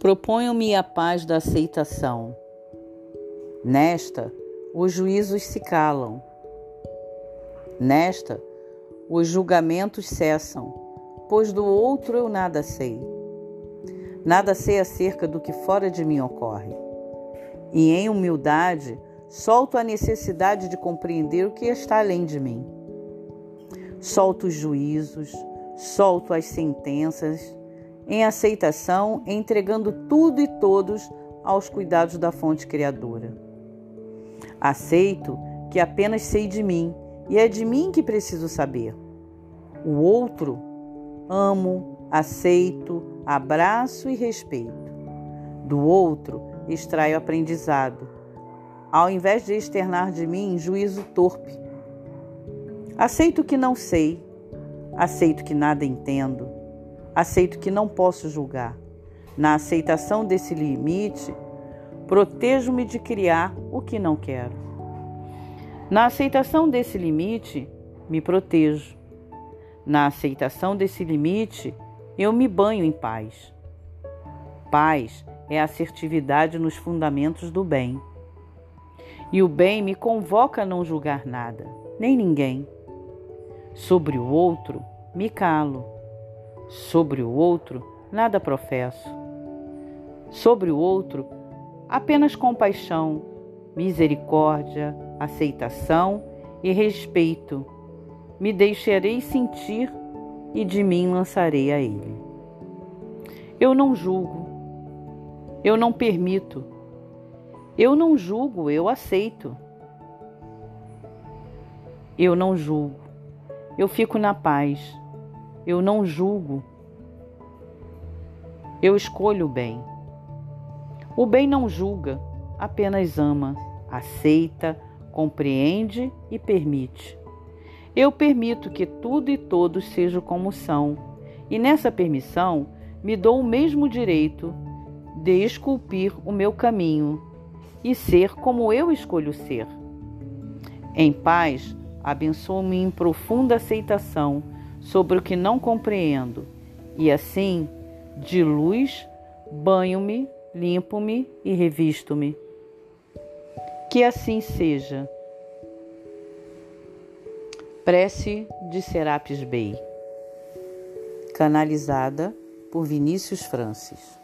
Proponho-me a paz da aceitação. Nesta, os juízos se calam. Nesta, os julgamentos cessam, pois do outro eu nada sei. Nada sei acerca do que fora de mim ocorre. E em humildade, solto a necessidade de compreender o que está além de mim. Solto os juízos, solto as sentenças, em aceitação, entregando tudo e todos aos cuidados da fonte criadora. Aceito que apenas sei de mim e é de mim que preciso saber. O outro amo, aceito, abraço e respeito. Do outro extraio aprendizado, ao invés de externar de mim juízo torpe. Aceito que não sei, aceito que nada entendo aceito que não posso julgar. Na aceitação desse limite, protejo-me de criar o que não quero. Na aceitação desse limite, me protejo. Na aceitação desse limite, eu me banho em paz. Paz é assertividade nos fundamentos do bem. E o bem me convoca a não julgar nada, nem ninguém. Sobre o outro, me calo Sobre o outro, nada professo. Sobre o outro, apenas compaixão, misericórdia, aceitação e respeito. Me deixarei sentir e de mim lançarei a ele. Eu não julgo, eu não permito, eu não julgo, eu aceito. Eu não julgo, eu fico na paz. Eu não julgo. Eu escolho o bem. O bem não julga, apenas ama, aceita, compreende e permite. Eu permito que tudo e todos sejam como são, e nessa permissão me dou o mesmo direito de esculpir o meu caminho e ser como eu escolho ser. Em paz, abençoo-me em profunda aceitação sobre o que não compreendo, e assim, de luz, banho-me, limpo-me e revisto-me. Que assim seja. Prece de Serapis Bey, canalizada por Vinícius Francis.